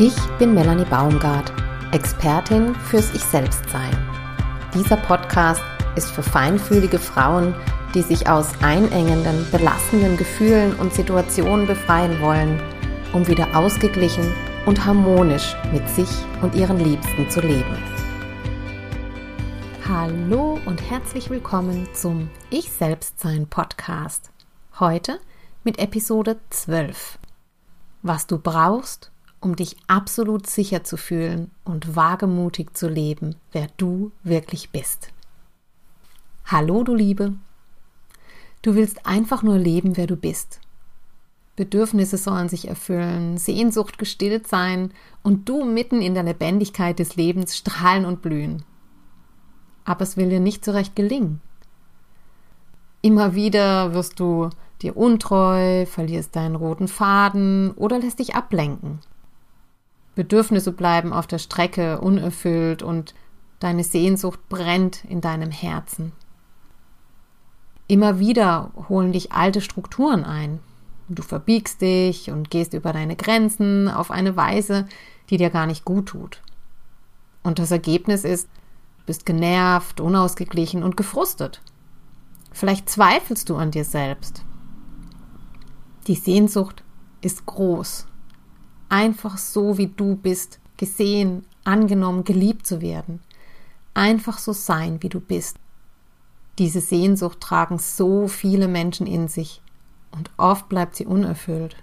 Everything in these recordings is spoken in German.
Ich bin Melanie Baumgart, Expertin fürs Ich-Selbst-Sein. Dieser Podcast ist für feinfühlige Frauen, die sich aus einengenden, belastenden Gefühlen und Situationen befreien wollen, um wieder ausgeglichen und harmonisch mit sich und ihren Liebsten zu leben. Hallo und herzlich willkommen zum Ich-Selbst-Sein Podcast. Heute mit Episode 12. Was du brauchst, um dich absolut sicher zu fühlen und wagemutig zu leben, wer du wirklich bist. Hallo, du Liebe. Du willst einfach nur leben, wer du bist. Bedürfnisse sollen sich erfüllen, Sehnsucht gestillt sein und du mitten in der Lebendigkeit des Lebens strahlen und blühen. Aber es will dir nicht so recht gelingen. Immer wieder wirst du dir untreu, verlierst deinen roten Faden oder lässt dich ablenken. Bedürfnisse bleiben auf der Strecke unerfüllt und deine Sehnsucht brennt in deinem Herzen. Immer wieder holen dich alte Strukturen ein. Du verbiegst dich und gehst über deine Grenzen auf eine Weise, die dir gar nicht gut tut. Und das Ergebnis ist, du bist genervt, unausgeglichen und gefrustet. Vielleicht zweifelst du an dir selbst. Die Sehnsucht ist groß einfach so, wie du bist, gesehen, angenommen, geliebt zu werden. Einfach so sein, wie du bist. Diese Sehnsucht tragen so viele Menschen in sich und oft bleibt sie unerfüllt.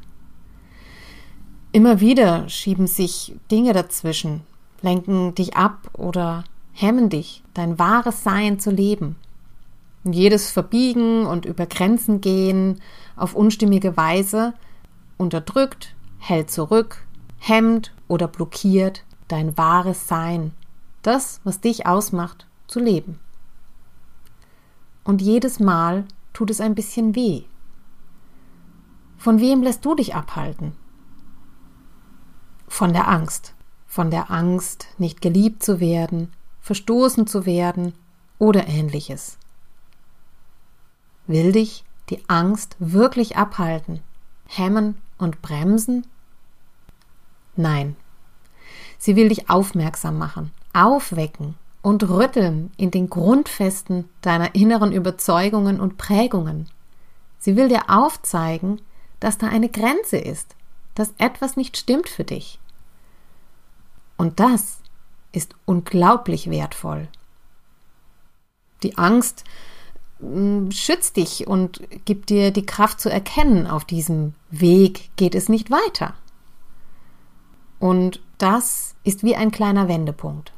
Immer wieder schieben sich Dinge dazwischen, lenken dich ab oder hemmen dich, dein wahres Sein zu leben. Und jedes Verbiegen und über Grenzen gehen auf unstimmige Weise unterdrückt, hält zurück, hemmt oder blockiert dein wahres Sein, das, was dich ausmacht, zu leben. Und jedes Mal tut es ein bisschen weh. Von wem lässt du dich abhalten? Von der Angst. Von der Angst, nicht geliebt zu werden, verstoßen zu werden oder ähnliches. Will dich die Angst wirklich abhalten, hemmen und bremsen? Nein. Sie will dich aufmerksam machen, aufwecken und rütteln in den Grundfesten deiner inneren Überzeugungen und Prägungen. Sie will dir aufzeigen, dass da eine Grenze ist, dass etwas nicht stimmt für dich. Und das ist unglaublich wertvoll. Die Angst mm, schützt dich und gibt dir die Kraft zu erkennen, auf diesem Weg geht es nicht weiter. Und das ist wie ein kleiner Wendepunkt,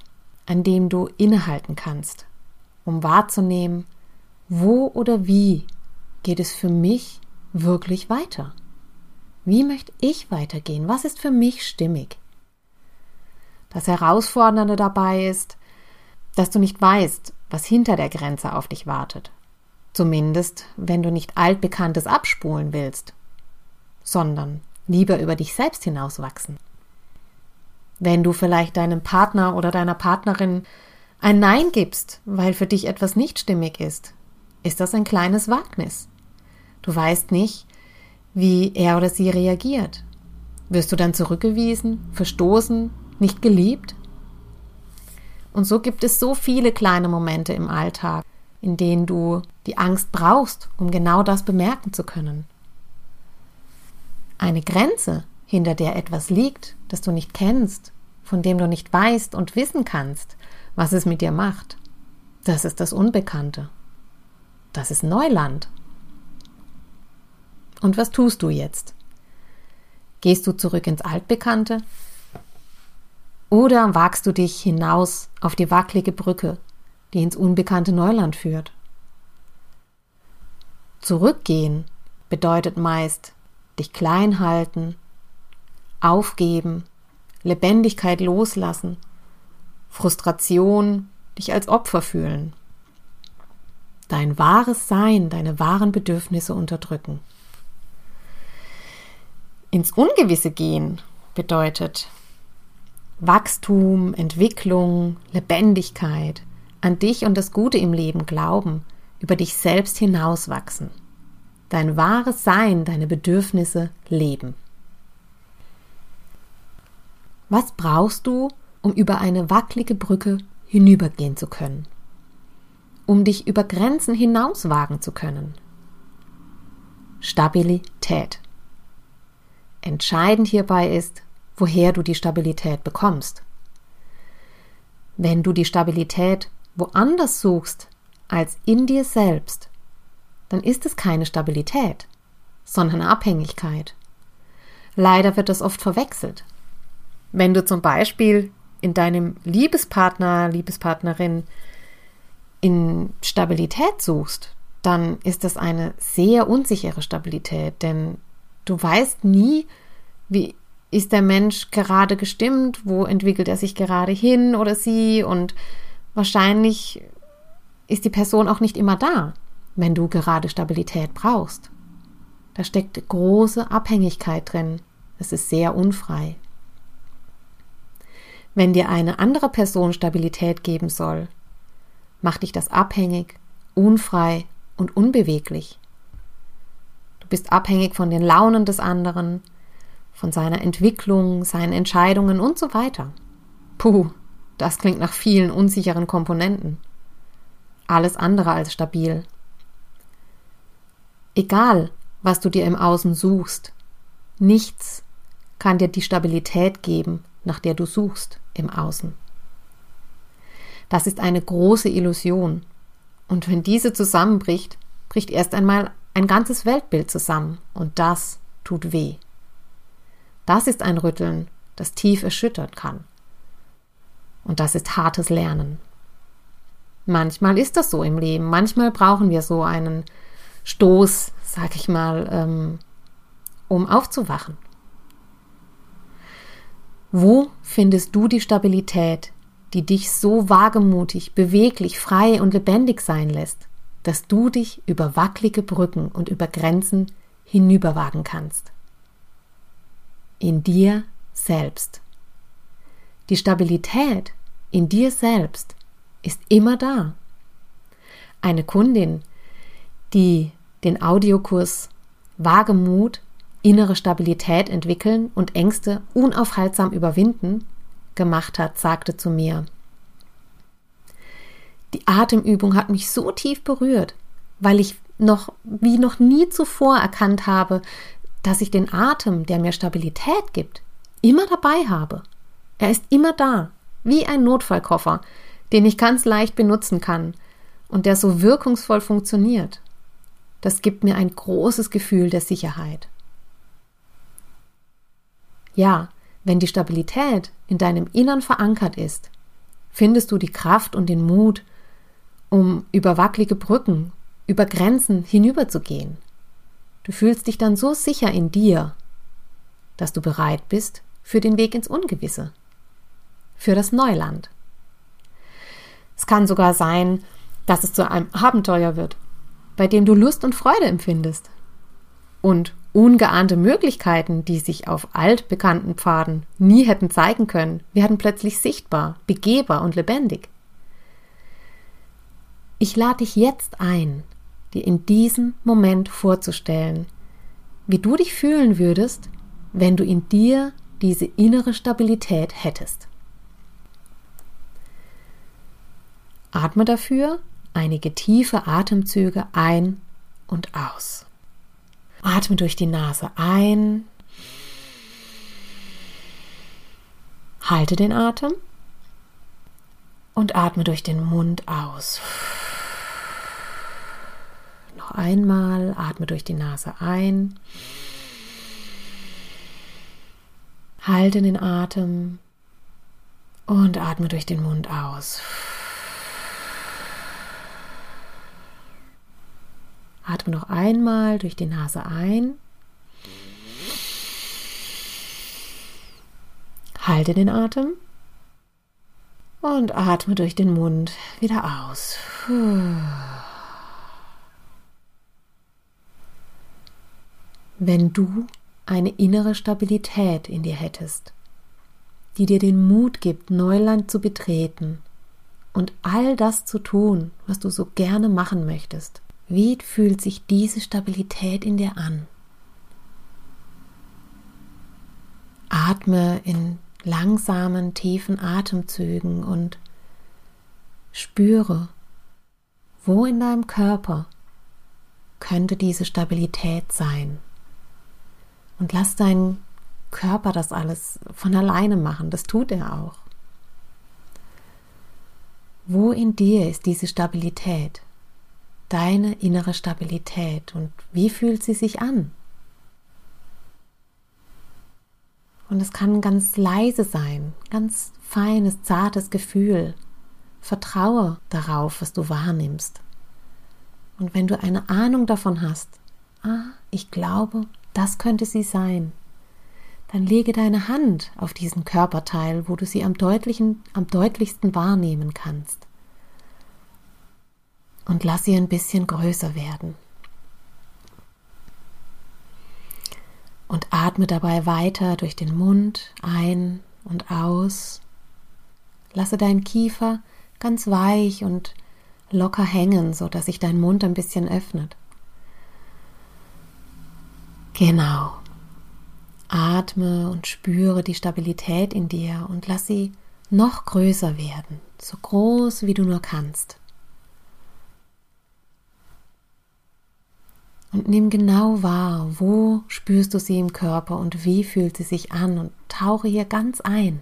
an dem du innehalten kannst, um wahrzunehmen, wo oder wie geht es für mich wirklich weiter? Wie möchte ich weitergehen? Was ist für mich stimmig? Das Herausfordernde dabei ist, dass du nicht weißt, was hinter der Grenze auf dich wartet. Zumindest, wenn du nicht altbekanntes abspulen willst, sondern lieber über dich selbst hinauswachsen. Wenn du vielleicht deinem Partner oder deiner Partnerin ein Nein gibst, weil für dich etwas nicht stimmig ist, ist das ein kleines Wagnis. Du weißt nicht, wie er oder sie reagiert. Wirst du dann zurückgewiesen, verstoßen, nicht geliebt? Und so gibt es so viele kleine Momente im Alltag, in denen du die Angst brauchst, um genau das bemerken zu können. Eine Grenze hinter der etwas liegt, das du nicht kennst, von dem du nicht weißt und wissen kannst, was es mit dir macht. Das ist das Unbekannte. Das ist Neuland. Und was tust du jetzt? Gehst du zurück ins Altbekannte? Oder wagst du dich hinaus auf die wackelige Brücke, die ins unbekannte Neuland führt? Zurückgehen bedeutet meist dich klein halten, Aufgeben, Lebendigkeit loslassen, Frustration, dich als Opfer fühlen. Dein wahres Sein, deine wahren Bedürfnisse unterdrücken. Ins Ungewisse gehen bedeutet Wachstum, Entwicklung, Lebendigkeit, an dich und das Gute im Leben glauben, über dich selbst hinauswachsen. Dein wahres Sein, deine Bedürfnisse leben. Was brauchst du, um über eine wackelige Brücke hinübergehen zu können? Um dich über Grenzen hinaus wagen zu können? Stabilität. Entscheidend hierbei ist, woher du die Stabilität bekommst. Wenn du die Stabilität woanders suchst als in dir selbst, dann ist es keine Stabilität, sondern Abhängigkeit. Leider wird das oft verwechselt. Wenn du zum Beispiel in deinem Liebespartner, Liebespartnerin in Stabilität suchst, dann ist das eine sehr unsichere Stabilität, denn du weißt nie, wie ist der Mensch gerade gestimmt, wo entwickelt er sich gerade hin oder sie und wahrscheinlich ist die Person auch nicht immer da, wenn du gerade Stabilität brauchst. Da steckt große Abhängigkeit drin. Es ist sehr unfrei. Wenn dir eine andere Person Stabilität geben soll, macht dich das abhängig, unfrei und unbeweglich. Du bist abhängig von den Launen des anderen, von seiner Entwicklung, seinen Entscheidungen und so weiter. Puh, das klingt nach vielen unsicheren Komponenten. Alles andere als stabil. Egal, was du dir im Außen suchst, nichts kann dir die Stabilität geben, nach der du suchst im Außen. Das ist eine große Illusion. Und wenn diese zusammenbricht, bricht erst einmal ein ganzes Weltbild zusammen und das tut weh. Das ist ein Rütteln, das tief erschüttern kann. Und das ist hartes Lernen. Manchmal ist das so im Leben. Manchmal brauchen wir so einen Stoß, sag ich mal, ähm, um aufzuwachen. Wo findest du die Stabilität, die dich so wagemutig, beweglich, frei und lebendig sein lässt, dass du dich über wackelige Brücken und über Grenzen hinüberwagen kannst? in dir selbst. Die Stabilität in dir selbst ist immer da. Eine Kundin, die den Audiokurs Wagemut, innere Stabilität entwickeln und Ängste unaufhaltsam überwinden gemacht hat, sagte zu mir, die Atemübung hat mich so tief berührt, weil ich noch wie noch nie zuvor erkannt habe, dass ich den Atem, der mir Stabilität gibt, immer dabei habe. Er ist immer da, wie ein Notfallkoffer, den ich ganz leicht benutzen kann und der so wirkungsvoll funktioniert. Das gibt mir ein großes Gefühl der Sicherheit. Ja, wenn die Stabilität in deinem Innern verankert ist, findest du die Kraft und den Mut, um über wackelige Brücken, über Grenzen hinüberzugehen. Du fühlst dich dann so sicher in dir, dass du bereit bist für den Weg ins Ungewisse, für das Neuland. Es kann sogar sein, dass es zu einem Abenteuer wird, bei dem du Lust und Freude empfindest. Und ungeahnte Möglichkeiten, die sich auf altbekannten Pfaden nie hätten zeigen können, werden plötzlich sichtbar, begehbar und lebendig. Ich lade dich jetzt ein, dir in diesem Moment vorzustellen, wie du dich fühlen würdest, wenn du in dir diese innere Stabilität hättest. Atme dafür einige tiefe Atemzüge ein und aus. Atme durch die Nase ein. Halte den Atem und atme durch den Mund aus. Noch einmal, atme durch die Nase ein. Halte den Atem und atme durch den Mund aus. Atme noch einmal durch die Nase ein. Halte den Atem und atme durch den Mund wieder aus. Wenn du eine innere Stabilität in dir hättest, die dir den Mut gibt, Neuland zu betreten und all das zu tun, was du so gerne machen möchtest. Wie fühlt sich diese Stabilität in dir an? Atme in langsamen, tiefen Atemzügen und spüre, wo in deinem Körper könnte diese Stabilität sein. Und lass deinen Körper das alles von alleine machen, das tut er auch. Wo in dir ist diese Stabilität? Deine innere Stabilität und wie fühlt sie sich an? Und es kann ganz leise sein, ganz feines, zartes Gefühl. Vertraue darauf, was du wahrnimmst. Und wenn du eine Ahnung davon hast, ah, ich glaube, das könnte sie sein, dann lege deine Hand auf diesen Körperteil, wo du sie am, deutlichen, am deutlichsten wahrnehmen kannst. Und lass sie ein bisschen größer werden. Und atme dabei weiter durch den Mund ein und aus. Lasse deinen Kiefer ganz weich und locker hängen, so dass sich dein Mund ein bisschen öffnet. Genau. Atme und spüre die Stabilität in dir und lass sie noch größer werden, so groß wie du nur kannst. Und nimm genau wahr, wo spürst du sie im Körper und wie fühlt sie sich an und tauche hier ganz ein.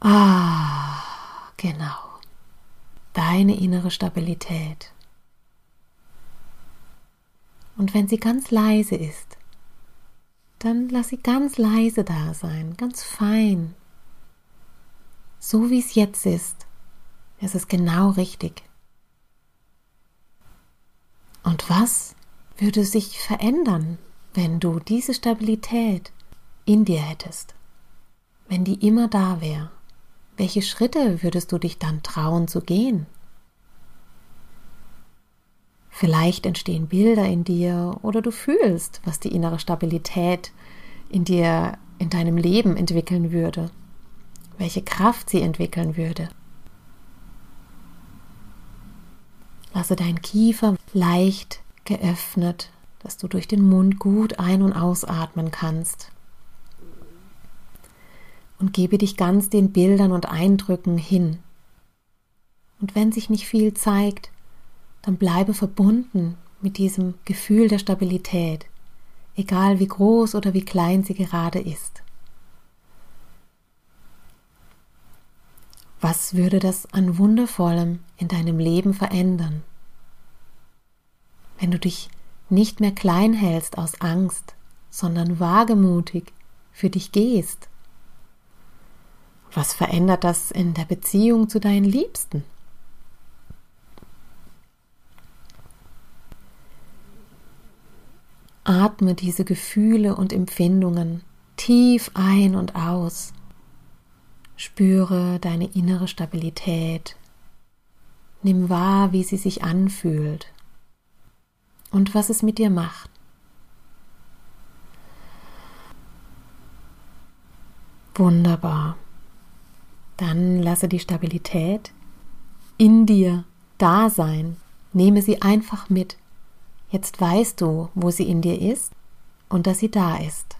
Ah, genau. Deine innere Stabilität. Und wenn sie ganz leise ist, dann lass sie ganz leise da sein, ganz fein. So wie es jetzt ist, es ist genau richtig. Und was würde sich verändern, wenn du diese Stabilität in dir hättest? Wenn die immer da wäre? Welche Schritte würdest du dich dann trauen zu gehen? Vielleicht entstehen Bilder in dir oder du fühlst, was die innere Stabilität in dir, in deinem Leben entwickeln würde, welche Kraft sie entwickeln würde. Lasse deinen Kiefer leicht geöffnet, dass du durch den Mund gut ein- und ausatmen kannst. Und gebe dich ganz den Bildern und Eindrücken hin. Und wenn sich nicht viel zeigt, dann bleibe verbunden mit diesem Gefühl der Stabilität, egal wie groß oder wie klein sie gerade ist. Was würde das an Wundervollem in deinem Leben verändern? Wenn du dich nicht mehr klein hältst aus Angst, sondern wagemutig für dich gehst. Was verändert das in der Beziehung zu deinen Liebsten? Atme diese Gefühle und Empfindungen tief ein und aus. Spüre deine innere Stabilität. Nimm wahr, wie sie sich anfühlt und was es mit dir macht. Wunderbar. Dann lasse die Stabilität in dir da sein. Nehme sie einfach mit. Jetzt weißt du, wo sie in dir ist und dass sie da ist.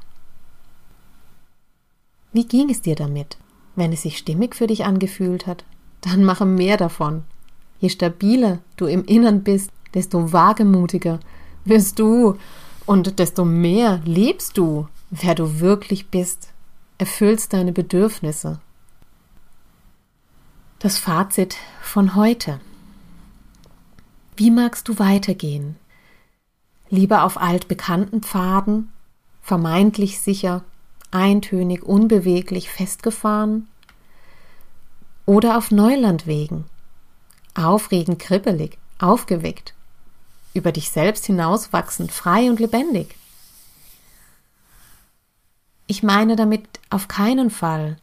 Wie ging es dir damit? Wenn es sich stimmig für dich angefühlt hat, dann mache mehr davon. Je stabiler du im Innern bist, desto wagemutiger wirst du und desto mehr lebst du, wer du wirklich bist, erfüllst deine Bedürfnisse. Das Fazit von heute. Wie magst du weitergehen? lieber auf altbekannten Pfaden, vermeintlich sicher, eintönig, unbeweglich festgefahren, oder auf Neulandwegen, aufregend, kribbelig, aufgeweckt, über dich selbst hinauswachsend, frei und lebendig. Ich meine damit auf keinen Fall,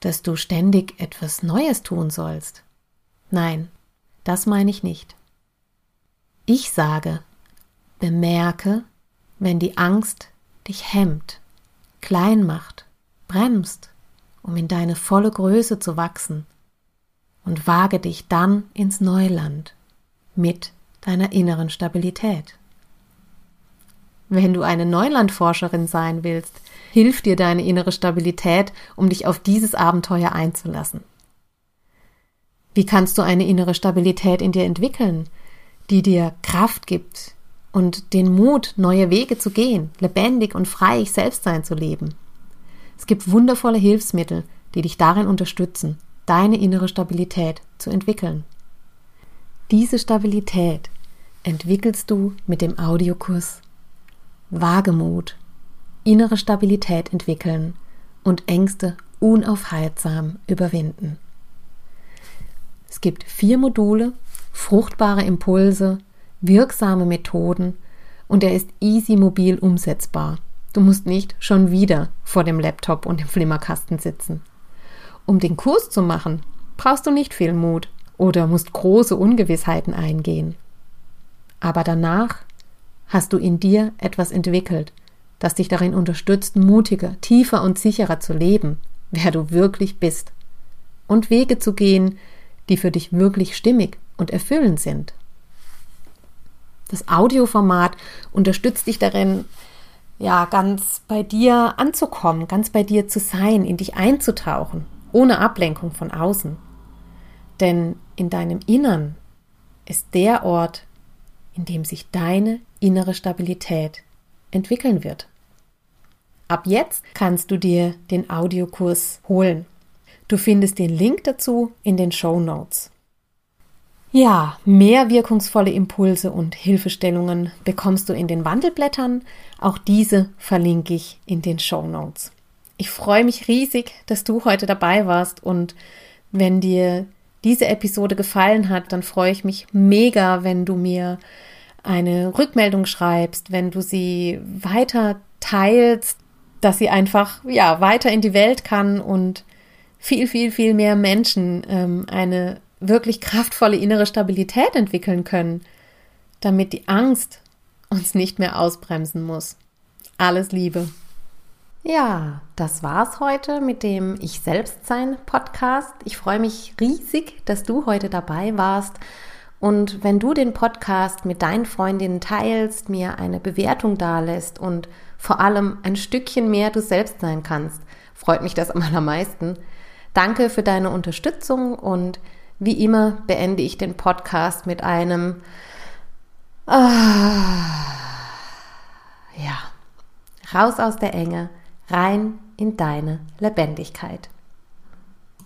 dass du ständig etwas Neues tun sollst. Nein, das meine ich nicht. Ich sage, Bemerke, wenn die Angst dich hemmt, klein macht, bremst, um in deine volle Größe zu wachsen, und wage dich dann ins Neuland mit deiner inneren Stabilität. wenn du eine Neulandforscherin sein willst, hilft dir deine innere Stabilität, um dich auf dieses Abenteuer einzulassen. Wie kannst du eine innere Stabilität in dir entwickeln, die dir Kraft gibt und den Mut, neue Wege zu gehen, lebendig und frei ich selbst sein zu leben? Es gibt wundervolle Hilfsmittel, die dich darin unterstützen, deine innere Stabilität zu entwickeln. Diese Stabilität entwickelst du mit dem Audiokurs Wagemut, innere Stabilität entwickeln und Ängste unaufhaltsam überwinden. Es gibt vier Module, fruchtbare Impulse, wirksame Methoden und er ist easy mobil umsetzbar. Du musst nicht schon wieder vor dem Laptop und dem Flimmerkasten sitzen. Um den Kurs zu machen, brauchst du nicht viel Mut oder musst große Ungewissheiten eingehen. Aber danach hast du in dir etwas entwickelt, das dich darin unterstützt, mutiger, tiefer und sicherer zu leben, wer du wirklich bist, und Wege zu gehen, die für dich wirklich stimmig und erfüllend sind. Das Audioformat unterstützt dich darin, ja, ganz bei dir anzukommen, ganz bei dir zu sein, in dich einzutauchen, ohne Ablenkung von außen. Denn in deinem Innern ist der Ort, in dem sich deine innere Stabilität entwickeln wird. Ab jetzt kannst du dir den Audiokurs holen. Du findest den Link dazu in den Show Notes. Ja, mehr wirkungsvolle Impulse und Hilfestellungen bekommst du in den Wandelblättern. Auch diese verlinke ich in den Show Notes. Ich freue mich riesig, dass du heute dabei warst und wenn dir diese Episode gefallen hat, dann freue ich mich mega, wenn du mir eine Rückmeldung schreibst, wenn du sie weiter teilst, dass sie einfach ja weiter in die Welt kann und viel, viel, viel mehr Menschen ähm, eine wirklich kraftvolle innere Stabilität entwickeln können, damit die Angst uns nicht mehr ausbremsen muss. Alles Liebe. Ja, das war's heute mit dem Ich Selbstsein Podcast. Ich freue mich riesig, dass du heute dabei warst. Und wenn du den Podcast mit deinen Freundinnen teilst, mir eine Bewertung dalässt und vor allem ein Stückchen mehr du selbst sein kannst, freut mich das am allermeisten. Danke für deine Unterstützung und wie immer beende ich den Podcast mit einem ah, ja, raus aus der Enge, rein in deine Lebendigkeit.